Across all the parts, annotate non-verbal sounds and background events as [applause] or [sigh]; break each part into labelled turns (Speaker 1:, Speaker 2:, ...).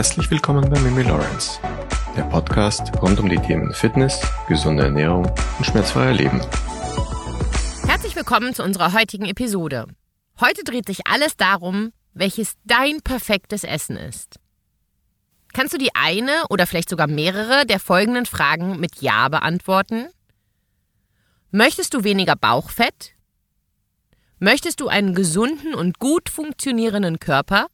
Speaker 1: Herzlich willkommen bei Mimi Lawrence, der Podcast rund um die Themen Fitness, gesunde Ernährung und schmerzfreier Leben.
Speaker 2: Herzlich willkommen zu unserer heutigen Episode. Heute dreht sich alles darum, welches dein perfektes Essen ist. Kannst du die eine oder vielleicht sogar mehrere der folgenden Fragen mit Ja beantworten? Möchtest du weniger Bauchfett? Möchtest du einen gesunden und gut funktionierenden Körper?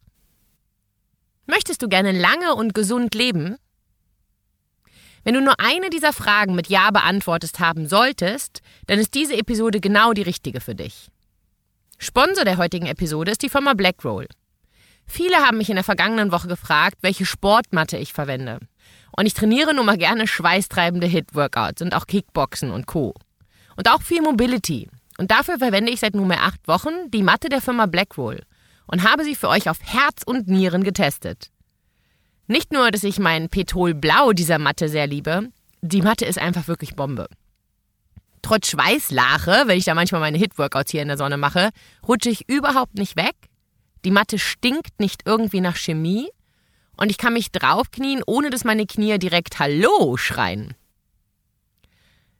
Speaker 2: Möchtest du gerne lange und gesund leben? Wenn du nur eine dieser Fragen mit Ja beantwortest haben solltest, dann ist diese Episode genau die richtige für dich. Sponsor der heutigen Episode ist die Firma Blackroll. Viele haben mich in der vergangenen Woche gefragt, welche Sportmatte ich verwende. Und ich trainiere nun mal gerne schweißtreibende Hit-Workouts und auch Kickboxen und Co. Und auch viel Mobility. Und dafür verwende ich seit nunmehr acht Wochen die Matte der Firma Blackroll und habe sie für euch auf Herz und Nieren getestet. Nicht nur, dass ich mein Petrol Blau dieser Matte sehr liebe, die Matte ist einfach wirklich Bombe. Trotz Schweißlache, wenn ich da manchmal meine Hit-Workouts hier in der Sonne mache, rutsche ich überhaupt nicht weg. Die Matte stinkt nicht irgendwie nach Chemie und ich kann mich draufknien, ohne dass meine Knie direkt Hallo schreien.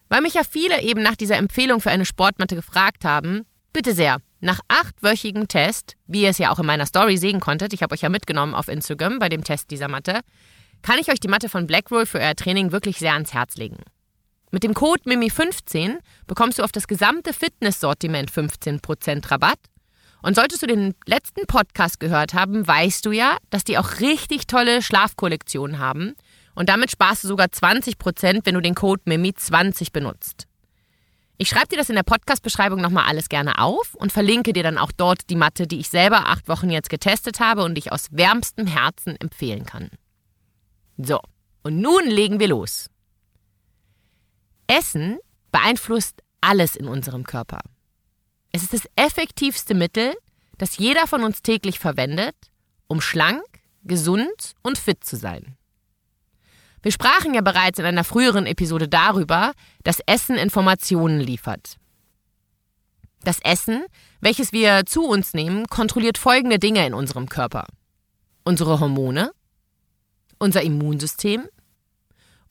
Speaker 2: Weil mich ja viele eben nach dieser Empfehlung für eine Sportmatte gefragt haben, bitte sehr, nach achtwöchigem Test, wie ihr es ja auch in meiner Story sehen konntet, ich habe euch ja mitgenommen auf Instagram bei dem Test dieser Matte, kann ich euch die Matte von Blackroll für euer Training wirklich sehr ans Herz legen. Mit dem Code MIMI15 bekommst du auf das gesamte Fitnesssortiment 15% Rabatt. Und solltest du den letzten Podcast gehört haben, weißt du ja, dass die auch richtig tolle Schlafkollektionen haben. Und damit sparst du sogar 20%, wenn du den Code MIMI20 benutzt. Ich schreibe dir das in der Podcast-Beschreibung nochmal alles gerne auf und verlinke dir dann auch dort die Matte, die ich selber acht Wochen jetzt getestet habe und ich aus wärmstem Herzen empfehlen kann. So, und nun legen wir los. Essen beeinflusst alles in unserem Körper. Es ist das effektivste Mittel, das jeder von uns täglich verwendet, um schlank, gesund und fit zu sein. Wir sprachen ja bereits in einer früheren Episode darüber, dass Essen Informationen liefert. Das Essen, welches wir zu uns nehmen, kontrolliert folgende Dinge in unserem Körper. Unsere Hormone, unser Immunsystem,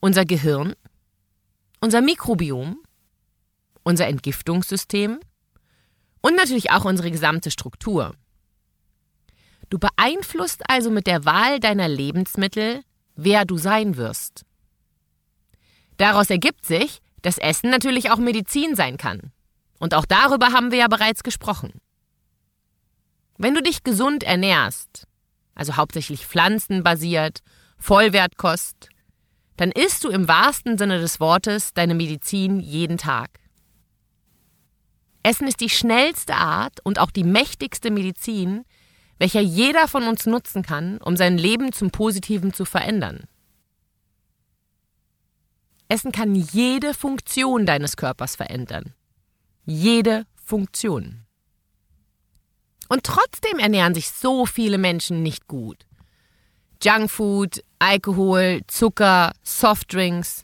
Speaker 2: unser Gehirn, unser Mikrobiom, unser Entgiftungssystem und natürlich auch unsere gesamte Struktur. Du beeinflusst also mit der Wahl deiner Lebensmittel wer du sein wirst. Daraus ergibt sich, dass Essen natürlich auch Medizin sein kann. Und auch darüber haben wir ja bereits gesprochen. Wenn du dich gesund ernährst, also hauptsächlich pflanzenbasiert, Vollwertkost, dann isst du im wahrsten Sinne des Wortes deine Medizin jeden Tag. Essen ist die schnellste Art und auch die mächtigste Medizin, welcher jeder von uns nutzen kann, um sein Leben zum Positiven zu verändern. Essen kann jede Funktion deines Körpers verändern. Jede Funktion. Und trotzdem ernähren sich so viele Menschen nicht gut. Junkfood, Alkohol, Zucker, Softdrinks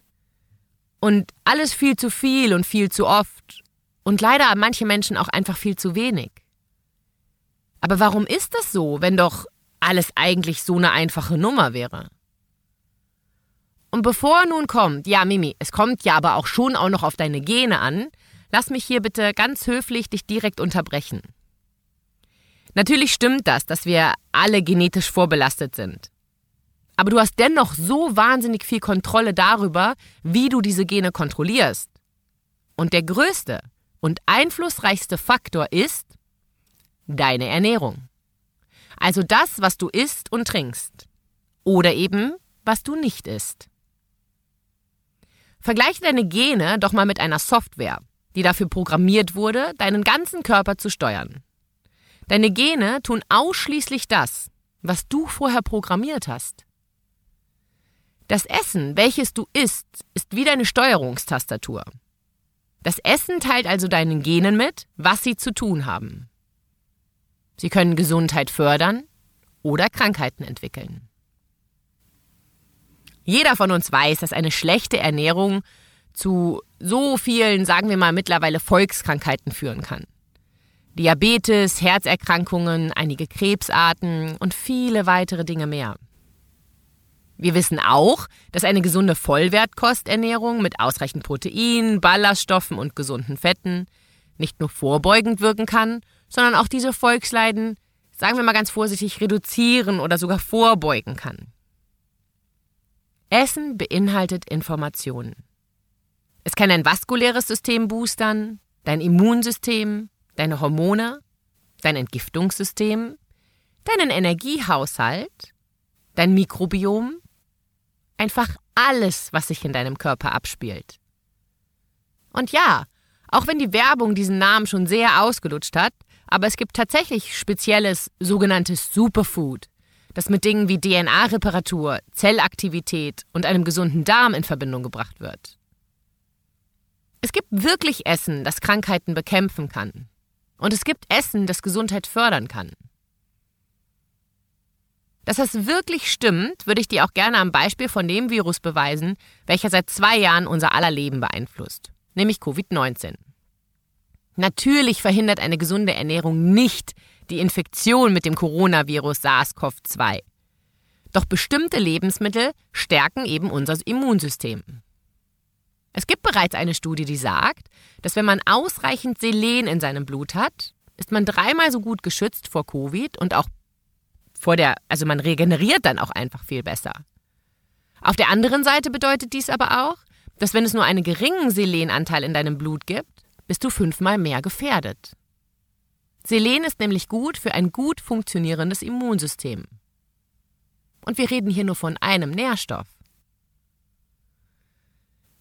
Speaker 2: und alles viel zu viel und viel zu oft. Und leider manche Menschen auch einfach viel zu wenig. Aber warum ist das so, wenn doch alles eigentlich so eine einfache Nummer wäre? Und bevor nun kommt, ja Mimi, es kommt ja aber auch schon auch noch auf deine Gene an, lass mich hier bitte ganz höflich dich direkt unterbrechen. Natürlich stimmt das, dass wir alle genetisch vorbelastet sind. Aber du hast dennoch so wahnsinnig viel Kontrolle darüber, wie du diese Gene kontrollierst. Und der größte und einflussreichste Faktor ist, deine Ernährung. Also das, was du isst und trinkst. Oder eben, was du nicht isst. Vergleiche deine Gene doch mal mit einer Software, die dafür programmiert wurde, deinen ganzen Körper zu steuern. Deine Gene tun ausschließlich das, was du vorher programmiert hast. Das Essen, welches du isst, ist wie deine Steuerungstastatur. Das Essen teilt also deinen Genen mit, was sie zu tun haben. Sie können Gesundheit fördern oder Krankheiten entwickeln. Jeder von uns weiß, dass eine schlechte Ernährung zu so vielen, sagen wir mal, mittlerweile Volkskrankheiten führen kann. Diabetes, Herzerkrankungen, einige Krebsarten und viele weitere Dinge mehr. Wir wissen auch, dass eine gesunde Vollwertkosternährung mit ausreichend Protein, Ballaststoffen und gesunden Fetten nicht nur vorbeugend wirken kann, sondern auch diese Volksleiden, sagen wir mal ganz vorsichtig, reduzieren oder sogar vorbeugen kann. Essen beinhaltet Informationen. Es kann dein vaskuläres System boostern, dein Immunsystem, deine Hormone, dein Entgiftungssystem, deinen Energiehaushalt, dein Mikrobiom, Einfach alles, was sich in deinem Körper abspielt. Und ja, auch wenn die Werbung diesen Namen schon sehr ausgelutscht hat, aber es gibt tatsächlich spezielles sogenanntes Superfood, das mit Dingen wie DNA-Reparatur, Zellaktivität und einem gesunden Darm in Verbindung gebracht wird. Es gibt wirklich Essen, das Krankheiten bekämpfen kann. Und es gibt Essen, das Gesundheit fördern kann. Dass das wirklich stimmt, würde ich dir auch gerne am Beispiel von dem Virus beweisen, welcher seit zwei Jahren unser aller Leben beeinflusst, nämlich Covid-19. Natürlich verhindert eine gesunde Ernährung nicht die Infektion mit dem Coronavirus SARS-CoV-2. Doch bestimmte Lebensmittel stärken eben unser Immunsystem. Es gibt bereits eine Studie, die sagt, dass wenn man ausreichend Selen in seinem Blut hat, ist man dreimal so gut geschützt vor Covid und auch vor der, also man regeneriert dann auch einfach viel besser. Auf der anderen Seite bedeutet dies aber auch, dass wenn es nur einen geringen Selenanteil in deinem Blut gibt, bist du fünfmal mehr gefährdet. Selen ist nämlich gut für ein gut funktionierendes Immunsystem. Und wir reden hier nur von einem Nährstoff.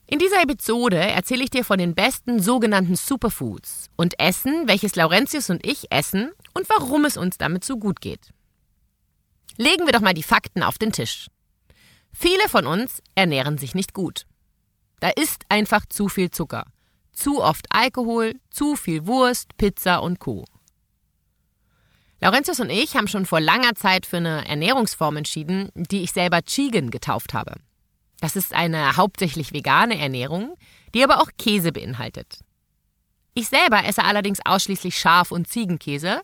Speaker 2: In dieser Episode erzähle ich dir von den besten sogenannten Superfoods und Essen, welches Laurentius und ich essen und warum es uns damit so gut geht. Legen wir doch mal die Fakten auf den Tisch. Viele von uns ernähren sich nicht gut. Da ist einfach zu viel Zucker, zu oft Alkohol, zu viel Wurst, Pizza und Co. Laurentius und ich haben schon vor langer Zeit für eine Ernährungsform entschieden, die ich selber Chigen getauft habe. Das ist eine hauptsächlich vegane Ernährung, die aber auch Käse beinhaltet. Ich selber esse allerdings ausschließlich Schaf- und Ziegenkäse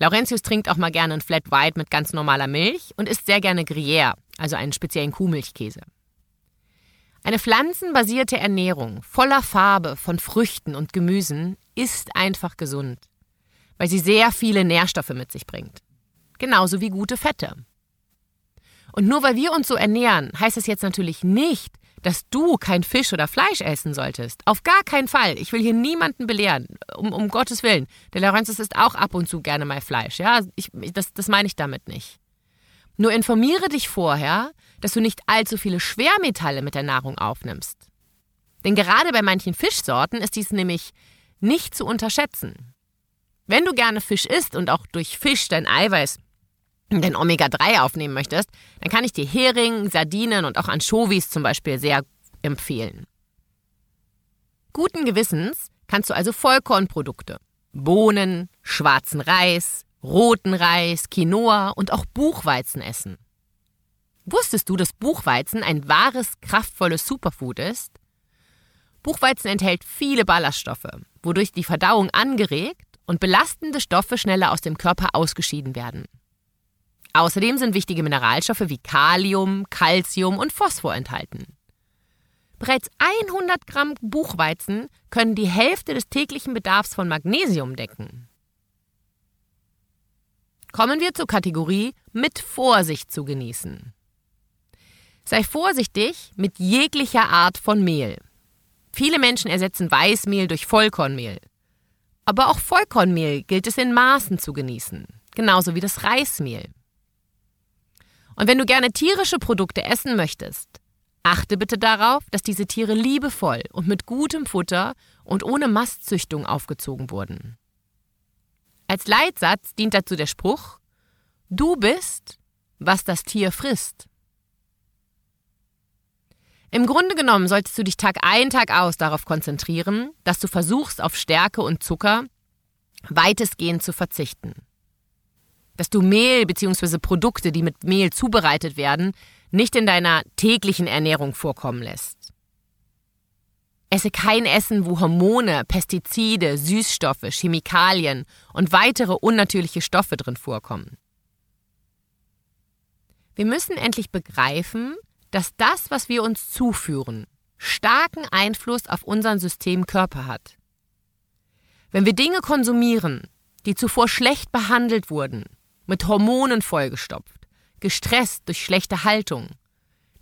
Speaker 2: Laurentius trinkt auch mal gerne ein Flat White mit ganz normaler Milch und isst sehr gerne Gruyère, also einen speziellen Kuhmilchkäse. Eine pflanzenbasierte Ernährung voller Farbe von Früchten und Gemüsen ist einfach gesund, weil sie sehr viele Nährstoffe mit sich bringt. Genauso wie gute Fette. Und nur weil wir uns so ernähren, heißt es jetzt natürlich nicht, dass du kein Fisch oder Fleisch essen solltest. Auf gar keinen Fall. Ich will hier niemanden belehren. Um, um Gottes Willen. Der Lawrence isst auch ab und zu gerne mal Fleisch. Ja, ich, das, das meine ich damit nicht. Nur informiere dich vorher, dass du nicht allzu viele Schwermetalle mit der Nahrung aufnimmst. Denn gerade bei manchen Fischsorten ist dies nämlich nicht zu unterschätzen. Wenn du gerne Fisch isst und auch durch Fisch dein Eiweiß dein Omega-3 aufnehmen möchtest, dann kann ich dir Hering, Sardinen und auch Anchovies zum Beispiel sehr empfehlen. Guten Gewissens kannst du also Vollkornprodukte, Bohnen, schwarzen Reis, roten Reis, Quinoa und auch Buchweizen essen. Wusstest du, dass Buchweizen ein wahres, kraftvolles Superfood ist? Buchweizen enthält viele Ballaststoffe, wodurch die Verdauung angeregt und belastende Stoffe schneller aus dem Körper ausgeschieden werden. Außerdem sind wichtige Mineralstoffe wie Kalium, Calcium und Phosphor enthalten. Bereits 100 Gramm Buchweizen können die Hälfte des täglichen Bedarfs von Magnesium decken. Kommen wir zur Kategorie mit Vorsicht zu genießen. Sei vorsichtig mit jeglicher Art von Mehl. Viele Menschen ersetzen Weißmehl durch Vollkornmehl. Aber auch Vollkornmehl gilt es in Maßen zu genießen, genauso wie das Reismehl. Und wenn du gerne tierische Produkte essen möchtest, achte bitte darauf, dass diese Tiere liebevoll und mit gutem Futter und ohne Mastzüchtung aufgezogen wurden. Als Leitsatz dient dazu der Spruch Du bist, was das Tier frisst. Im Grunde genommen solltest du dich Tag ein, Tag aus darauf konzentrieren, dass du versuchst, auf Stärke und Zucker weitestgehend zu verzichten dass du Mehl bzw. Produkte, die mit Mehl zubereitet werden, nicht in deiner täglichen Ernährung vorkommen lässt. Esse kein Essen, wo Hormone, Pestizide, Süßstoffe, Chemikalien und weitere unnatürliche Stoffe drin vorkommen. Wir müssen endlich begreifen, dass das, was wir uns zuführen, starken Einfluss auf unseren Systemkörper hat. Wenn wir Dinge konsumieren, die zuvor schlecht behandelt wurden, mit Hormonen vollgestopft, gestresst durch schlechte Haltung,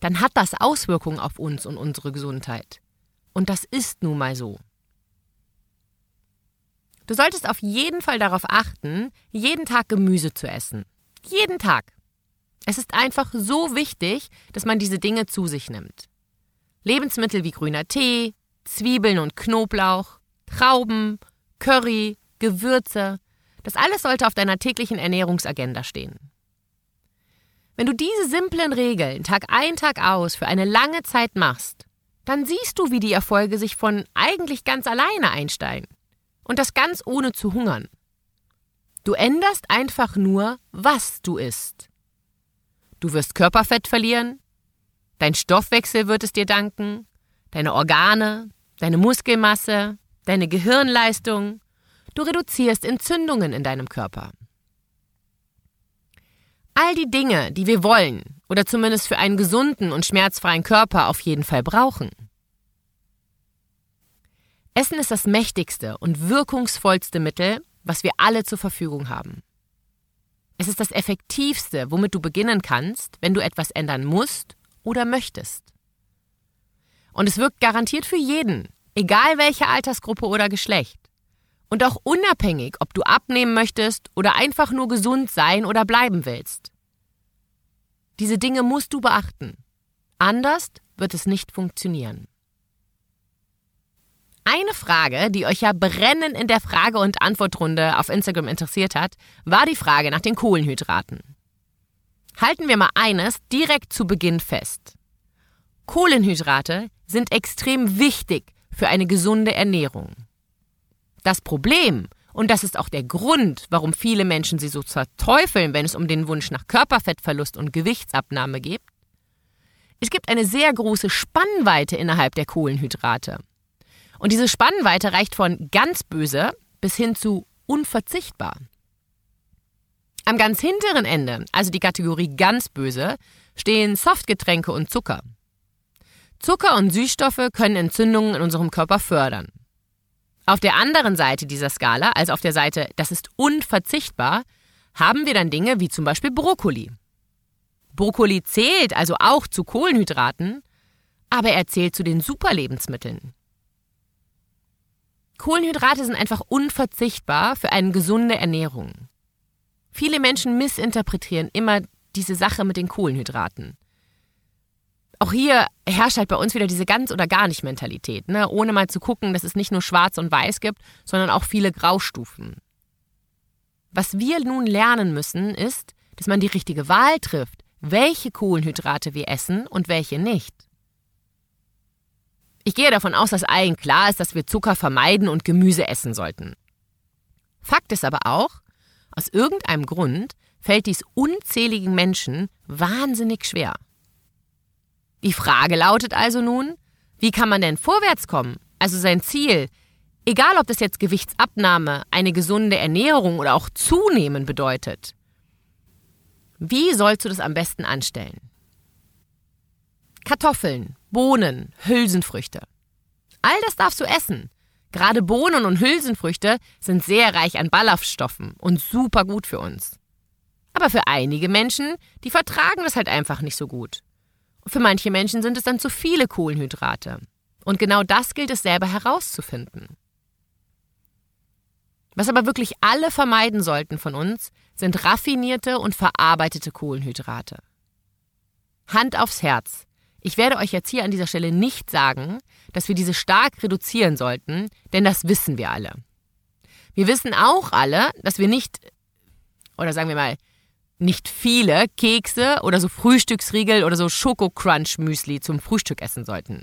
Speaker 2: dann hat das Auswirkungen auf uns und unsere Gesundheit. Und das ist nun mal so. Du solltest auf jeden Fall darauf achten, jeden Tag Gemüse zu essen. Jeden Tag. Es ist einfach so wichtig, dass man diese Dinge zu sich nimmt. Lebensmittel wie grüner Tee, Zwiebeln und Knoblauch, Trauben, Curry, Gewürze, das alles sollte auf deiner täglichen Ernährungsagenda stehen. Wenn du diese simplen Regeln Tag ein, Tag aus für eine lange Zeit machst, dann siehst du, wie die Erfolge sich von eigentlich ganz alleine einsteigen. Und das ganz ohne zu hungern. Du änderst einfach nur, was du isst. Du wirst Körperfett verlieren, dein Stoffwechsel wird es dir danken, deine Organe, deine Muskelmasse, deine Gehirnleistung, du reduzierst Entzündungen in deinem Körper. All die Dinge, die wir wollen oder zumindest für einen gesunden und schmerzfreien Körper auf jeden Fall brauchen. Essen ist das mächtigste und wirkungsvollste Mittel, was wir alle zur Verfügung haben. Es ist das effektivste, womit du beginnen kannst, wenn du etwas ändern musst oder möchtest. Und es wirkt garantiert für jeden, egal welche Altersgruppe oder Geschlecht. Und auch unabhängig, ob du abnehmen möchtest oder einfach nur gesund sein oder bleiben willst. Diese Dinge musst du beachten. Anders wird es nicht funktionieren. Eine Frage, die euch ja brennend in der Frage- und Antwortrunde auf Instagram interessiert hat, war die Frage nach den Kohlenhydraten. Halten wir mal eines direkt zu Beginn fest. Kohlenhydrate sind extrem wichtig für eine gesunde Ernährung. Das Problem, und das ist auch der Grund, warum viele Menschen sie so zerteufeln, wenn es um den Wunsch nach Körperfettverlust und Gewichtsabnahme geht, es gibt eine sehr große Spannweite innerhalb der Kohlenhydrate. Und diese Spannweite reicht von ganz böse bis hin zu unverzichtbar. Am ganz hinteren Ende, also die Kategorie ganz böse, stehen Softgetränke und Zucker. Zucker und Süßstoffe können Entzündungen in unserem Körper fördern. Auf der anderen Seite dieser Skala, also auf der Seite, das ist unverzichtbar, haben wir dann Dinge wie zum Beispiel Brokkoli. Brokkoli zählt also auch zu Kohlenhydraten, aber er zählt zu den Superlebensmitteln. Kohlenhydrate sind einfach unverzichtbar für eine gesunde Ernährung. Viele Menschen missinterpretieren immer diese Sache mit den Kohlenhydraten. Auch hier herrscht halt bei uns wieder diese ganz oder gar nicht Mentalität, ne? ohne mal zu gucken, dass es nicht nur schwarz und weiß gibt, sondern auch viele Graustufen. Was wir nun lernen müssen, ist, dass man die richtige Wahl trifft, welche Kohlenhydrate wir essen und welche nicht. Ich gehe davon aus, dass allen klar ist, dass wir Zucker vermeiden und Gemüse essen sollten. Fakt ist aber auch, aus irgendeinem Grund fällt dies unzähligen Menschen wahnsinnig schwer. Die Frage lautet also nun, wie kann man denn vorwärts kommen? Also sein Ziel, egal ob das jetzt Gewichtsabnahme, eine gesunde Ernährung oder auch Zunehmen bedeutet. Wie sollst du das am besten anstellen? Kartoffeln, Bohnen, Hülsenfrüchte. All das darfst du essen. Gerade Bohnen und Hülsenfrüchte sind sehr reich an Ballaststoffen und super gut für uns. Aber für einige Menschen, die vertragen das halt einfach nicht so gut. für manche Menschen sind es dann zu viele Kohlenhydrate. Und genau das gilt es selber herauszufinden. Was aber wirklich alle vermeiden sollten von uns, sind raffinierte und verarbeitete Kohlenhydrate. Hand aufs Herz. Ich werde euch jetzt hier an dieser Stelle nicht sagen, dass wir diese stark reduzieren sollten, denn das wissen wir alle. Wir wissen auch alle, dass wir nicht, oder sagen wir mal, nicht viele Kekse oder so Frühstücksriegel oder so Schoko-Crunch-Müsli zum Frühstück essen sollten.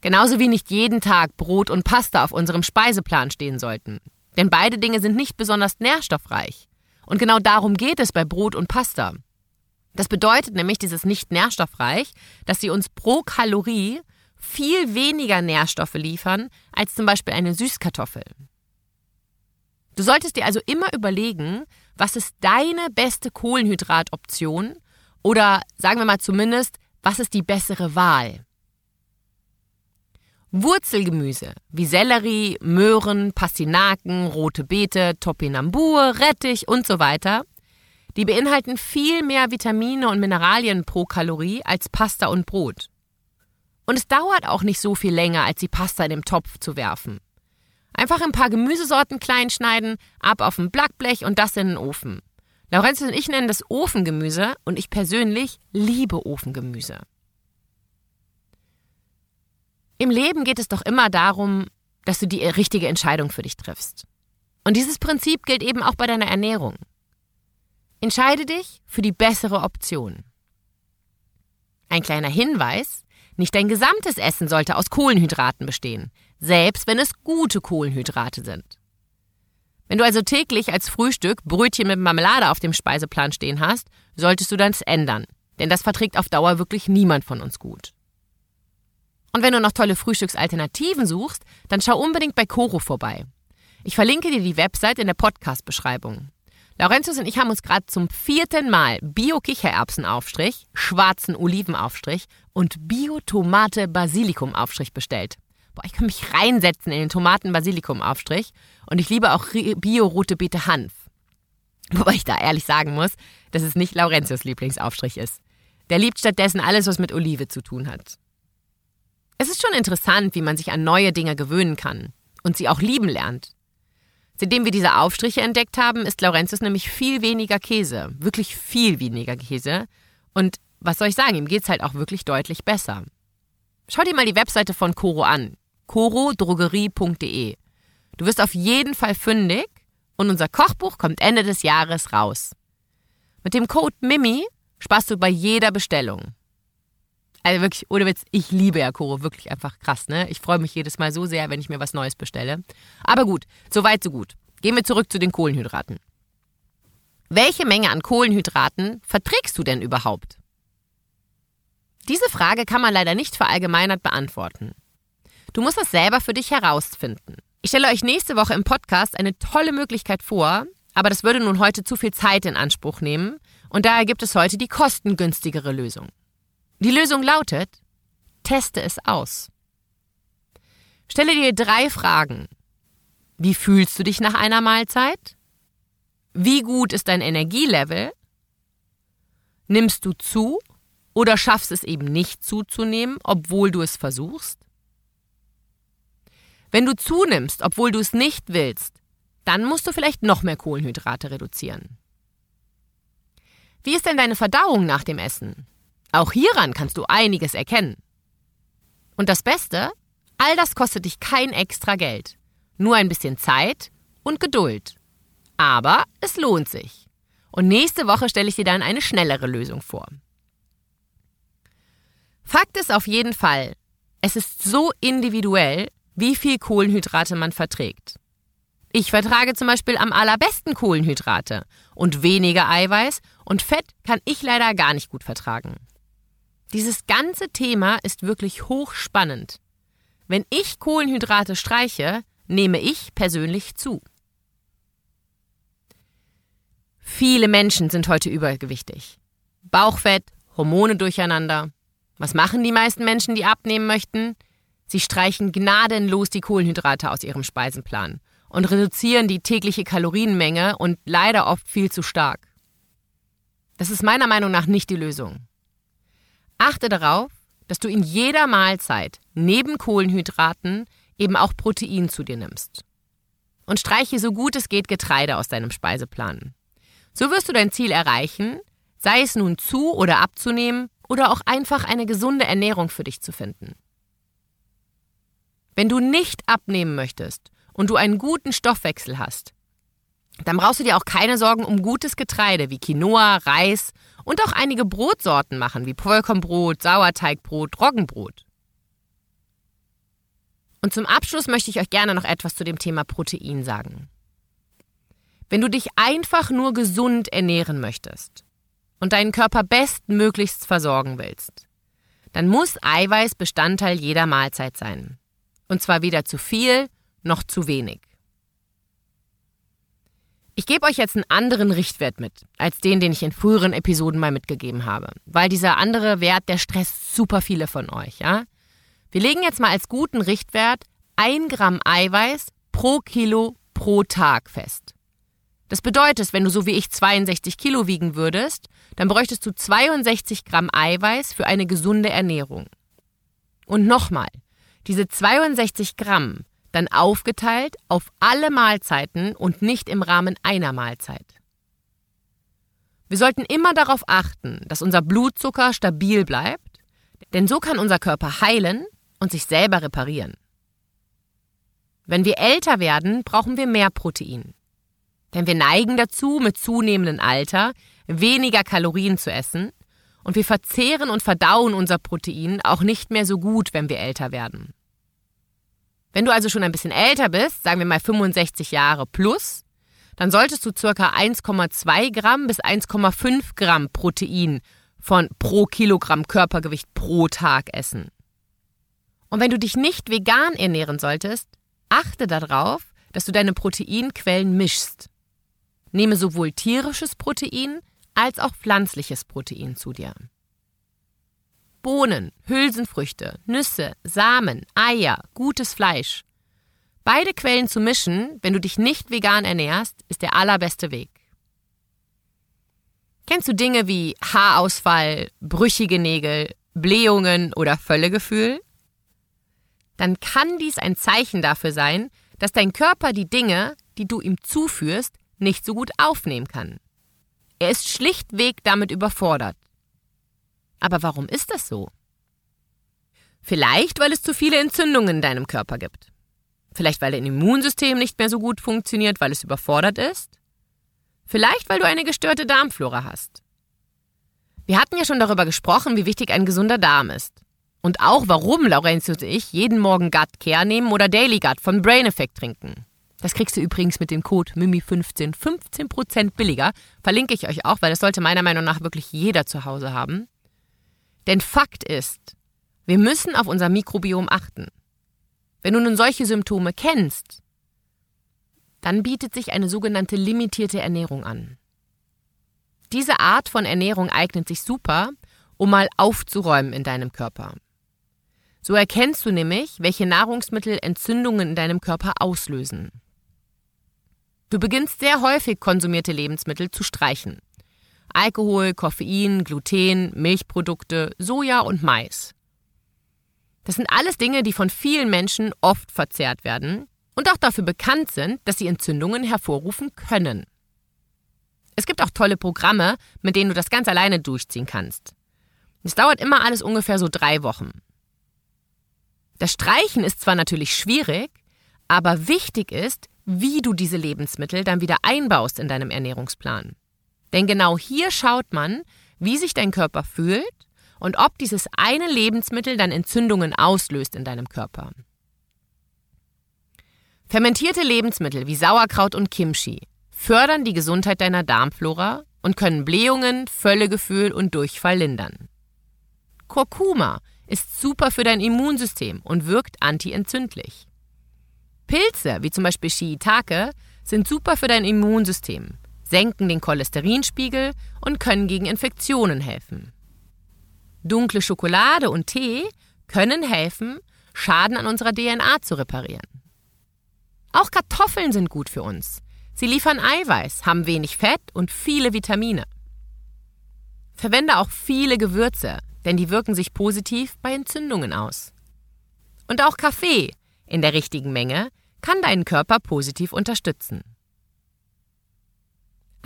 Speaker 2: Genauso wie nicht jeden Tag Brot und Pasta auf unserem Speiseplan stehen sollten. Denn beide Dinge sind nicht besonders nährstoffreich. Und genau darum geht es bei Brot und Pasta. Das bedeutet nämlich, dieses nicht nährstoffreich, dass sie uns pro Kalorie viel weniger Nährstoffe liefern als zum Beispiel eine Süßkartoffel. Du solltest dir also immer überlegen, was ist deine beste Kohlenhydratoption oder sagen wir mal zumindest, was ist die bessere Wahl? Wurzelgemüse wie Sellerie, Möhren, Pastinaken, rote Beete, Topinambur, Rettich und so weiter, die beinhalten viel mehr Vitamine und Mineralien pro Kalorie als Pasta und Brot. Und es dauert auch nicht so viel länger, als die Pasta in den Topf zu werfen. Einfach ein paar Gemüsesorten klein schneiden, ab auf ein Backblech und das in den Ofen. Lorenz und ich nennen das Ofengemüse und ich persönlich liebe Ofengemüse. Im Leben geht es doch immer darum, dass du die richtige Entscheidung für dich triffst. Und dieses Prinzip gilt eben auch bei deiner Ernährung. Entscheide dich für die bessere Option. Ein kleiner Hinweis, nicht dein gesamtes Essen sollte aus Kohlenhydraten bestehen, selbst wenn es gute Kohlenhydrate sind. Wenn du also täglich als Frühstück Brötchen mit Marmelade auf dem Speiseplan stehen hast, solltest du das ändern, denn das verträgt auf Dauer wirklich niemand von uns gut. Und wenn du noch tolle Frühstücksalternativen suchst, dann schau unbedingt bei Coro vorbei. Ich verlinke dir die Website in der Podcast-Beschreibung. Laurentius und ich haben uns gerade zum vierten Mal Bio-Kichererbsenaufstrich, schwarzen Olivenaufstrich und Bio-Tomate-Basilikum-Aufstrich bestellt. Boah, ich kann mich reinsetzen in den Tomaten-Basilikum-Aufstrich und ich liebe auch Bio-Rote Beete Hanf. [laughs] Wobei ich da ehrlich sagen muss, dass es nicht Laurentius Lieblingsaufstrich ist. Der liebt stattdessen alles, was mit Olive zu tun hat. Es ist schon interessant, wie man sich an neue Dinge gewöhnen kann und sie auch lieben lernt. Seitdem wir diese Aufstriche entdeckt haben, ist Laurentius nämlich viel weniger Käse. Wirklich viel weniger Käse. Und was soll ich sagen, ihm geht's halt auch wirklich deutlich besser. Schau dir mal die Webseite von Coro an. corodrogerie.de. Du wirst auf jeden Fall fündig und unser Kochbuch kommt Ende des Jahres raus. Mit dem Code MIMI sparst du bei jeder Bestellung. Also wirklich, ohne Witz, ich liebe ja Koro, wirklich einfach krass, ne? Ich freue mich jedes Mal so sehr, wenn ich mir was Neues bestelle. Aber gut, so weit, so gut. Gehen wir zurück zu den Kohlenhydraten. Welche Menge an Kohlenhydraten verträgst du denn überhaupt? Diese Frage kann man leider nicht verallgemeinert beantworten. Du musst das selber für dich herausfinden. Ich stelle euch nächste Woche im Podcast eine tolle Möglichkeit vor, aber das würde nun heute zu viel Zeit in Anspruch nehmen und daher gibt es heute die kostengünstigere Lösung. Die Lösung lautet, teste es aus. Stelle dir drei Fragen. Wie fühlst du dich nach einer Mahlzeit? Wie gut ist dein Energielevel? Nimmst du zu oder schaffst es eben nicht zuzunehmen, obwohl du es versuchst? Wenn du zunimmst, obwohl du es nicht willst, dann musst du vielleicht noch mehr Kohlenhydrate reduzieren. Wie ist denn deine Verdauung nach dem Essen? Auch hieran kannst du einiges erkennen. Und das Beste, all das kostet dich kein extra Geld, nur ein bisschen Zeit und Geduld. Aber es lohnt sich. Und nächste Woche stelle ich dir dann eine schnellere Lösung vor. Fakt ist auf jeden Fall, es ist so individuell, wie viel Kohlenhydrate man verträgt. Ich vertrage zum Beispiel am allerbesten Kohlenhydrate und weniger Eiweiß und Fett kann ich leider gar nicht gut vertragen. Dieses ganze Thema ist wirklich hochspannend. Wenn ich Kohlenhydrate streiche, nehme ich persönlich zu. Viele Menschen sind heute übergewichtig. Bauchfett, Hormone durcheinander. Was machen die meisten Menschen, die abnehmen möchten? Sie streichen gnadenlos die Kohlenhydrate aus ihrem Speisenplan und reduzieren die tägliche Kalorienmenge und leider oft viel zu stark. Das ist meiner Meinung nach nicht die Lösung. Achte darauf, dass du in jeder Mahlzeit neben Kohlenhydraten eben auch Protein zu dir nimmst. Und streiche so gut es geht Getreide aus deinem Speiseplan. So wirst du dein Ziel erreichen, sei es nun zu oder abzunehmen oder auch einfach eine gesunde Ernährung für dich zu finden. Wenn du nicht abnehmen möchtest und du einen guten Stoffwechsel hast, dann brauchst du dir auch keine Sorgen um gutes Getreide wie Quinoa, Reis und auch einige Brotsorten machen, wie Vollkornbrot, Sauerteigbrot, Roggenbrot. Und zum Abschluss möchte ich euch gerne noch etwas zu dem Thema Protein sagen. Wenn du dich einfach nur gesund ernähren möchtest und deinen Körper bestmöglichst versorgen willst, dann muss Eiweiß Bestandteil jeder Mahlzeit sein. Und zwar weder zu viel noch zu wenig. Ich gebe euch jetzt einen anderen Richtwert mit, als den, den ich in früheren Episoden mal mitgegeben habe. Weil dieser andere Wert, der stresst super viele von euch, ja? Wir legen jetzt mal als guten Richtwert 1 Gramm Eiweiß pro Kilo pro Tag fest. Das bedeutet, wenn du so wie ich 62 Kilo wiegen würdest, dann bräuchtest du 62 Gramm Eiweiß für eine gesunde Ernährung. Und nochmal, diese 62 Gramm dann aufgeteilt auf alle Mahlzeiten und nicht im Rahmen einer Mahlzeit. Wir sollten immer darauf achten, dass unser Blutzucker stabil bleibt, denn so kann unser Körper heilen und sich selber reparieren. Wenn wir älter werden, brauchen wir mehr Protein. Denn wir neigen dazu, mit zunehmendem Alter weniger Kalorien zu essen und wir verzehren und verdauen unser Protein auch nicht mehr so gut, wenn wir älter werden. Wenn du also schon ein bisschen älter bist, sagen wir mal 65 Jahre plus, dann solltest du ca. 1,2 Gramm bis 1,5 Gramm Protein von pro Kilogramm Körpergewicht pro Tag essen. Und wenn du dich nicht vegan ernähren solltest, achte darauf, dass du deine Proteinquellen mischst. Nehme sowohl tierisches Protein als auch pflanzliches Protein zu dir. Bohnen, Hülsenfrüchte, Nüsse, Samen, Eier, gutes Fleisch. Beide Quellen zu mischen, wenn du dich nicht vegan ernährst, ist der allerbeste Weg. Kennst du Dinge wie Haarausfall, brüchige Nägel, Blähungen oder Völlegefühl? Dann kann dies ein Zeichen dafür sein, dass dein Körper die Dinge, die du ihm zuführst, nicht so gut aufnehmen kann. Er ist schlichtweg damit überfordert. Aber warum ist das so? Vielleicht, weil es zu viele Entzündungen in deinem Körper gibt. Vielleicht, weil dein Immunsystem nicht mehr so gut funktioniert, weil es überfordert ist. Vielleicht, weil du eine gestörte Darmflora hast. Wir hatten ja schon darüber gesprochen, wie wichtig ein gesunder Darm ist. Und auch warum Laurentius und ich jeden Morgen Gut Care nehmen oder Daily Gut von Brain Effect trinken. Das kriegst du übrigens mit dem Code MIMI15 15% billiger. Verlinke ich euch auch, weil das sollte meiner Meinung nach wirklich jeder zu Hause haben. Denn Fakt ist, wir müssen auf unser Mikrobiom achten. Wenn du nun solche Symptome kennst, dann bietet sich eine sogenannte limitierte Ernährung an. Diese Art von Ernährung eignet sich super, um mal aufzuräumen in deinem Körper. So erkennst du nämlich, welche Nahrungsmittel Entzündungen in deinem Körper auslösen. Du beginnst sehr häufig konsumierte Lebensmittel zu streichen. Alkohol, Koffein, Gluten, Milchprodukte, Soja und Mais. Das sind alles Dinge, die von vielen Menschen oft verzehrt werden und auch dafür bekannt sind, dass sie Entzündungen hervorrufen können. Es gibt auch tolle Programme, mit denen du das ganz alleine durchziehen kannst. Es dauert immer alles ungefähr so drei Wochen. Das Streichen ist zwar natürlich schwierig, aber wichtig ist, wie du diese Lebensmittel dann wieder einbaust in deinem Ernährungsplan. Denn genau hier schaut man, wie sich dein Körper fühlt und ob dieses eine Lebensmittel dann Entzündungen auslöst in deinem Körper. Fermentierte Lebensmittel wie Sauerkraut und Kimchi fördern die Gesundheit deiner Darmflora und können Blähungen, Völlegefühl und Durchfall lindern. Kurkuma ist super für dein Immunsystem und wirkt antientzündlich. Pilze, wie zum Beispiel Shiitake, sind super für dein Immunsystem, senken den Cholesterinspiegel und können gegen Infektionen helfen. Dunkle Schokolade und Tee können helfen, Schaden an unserer DNA zu reparieren. Auch Kartoffeln sind gut für uns. Sie liefern Eiweiß, haben wenig Fett und viele Vitamine. Verwende auch viele Gewürze, denn die wirken sich positiv bei Entzündungen aus. Und auch Kaffee in der richtigen Menge kann deinen Körper positiv unterstützen.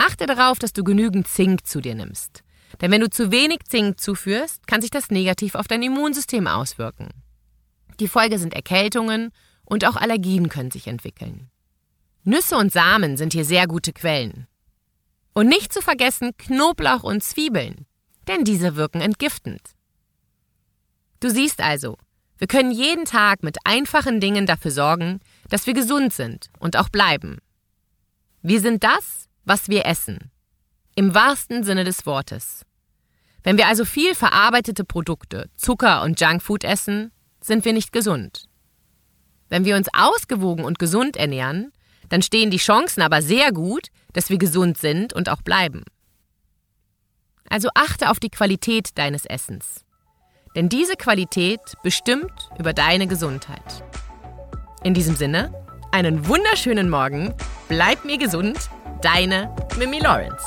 Speaker 2: Achte darauf, dass du genügend Zink zu dir nimmst. Denn wenn du zu wenig Zink zuführst, kann sich das negativ auf dein Immunsystem auswirken. Die Folge sind Erkältungen und auch Allergien können sich entwickeln. Nüsse und Samen sind hier sehr gute Quellen. Und nicht zu vergessen Knoblauch und Zwiebeln, denn diese wirken entgiftend. Du siehst also, wir können jeden Tag mit einfachen Dingen dafür sorgen, dass wir gesund sind und auch bleiben. Wir sind das, was wir essen. Im wahrsten Sinne des Wortes. Wenn wir also viel verarbeitete Produkte, Zucker und Junkfood essen, sind wir nicht gesund. Wenn wir uns ausgewogen und gesund ernähren, dann stehen die Chancen aber sehr gut, dass wir gesund sind und auch bleiben. Also achte auf die Qualität deines Essens. Denn diese Qualität bestimmt über deine Gesundheit. In diesem Sinne, einen wunderschönen Morgen, bleib mir gesund, deine Mimi Lawrence.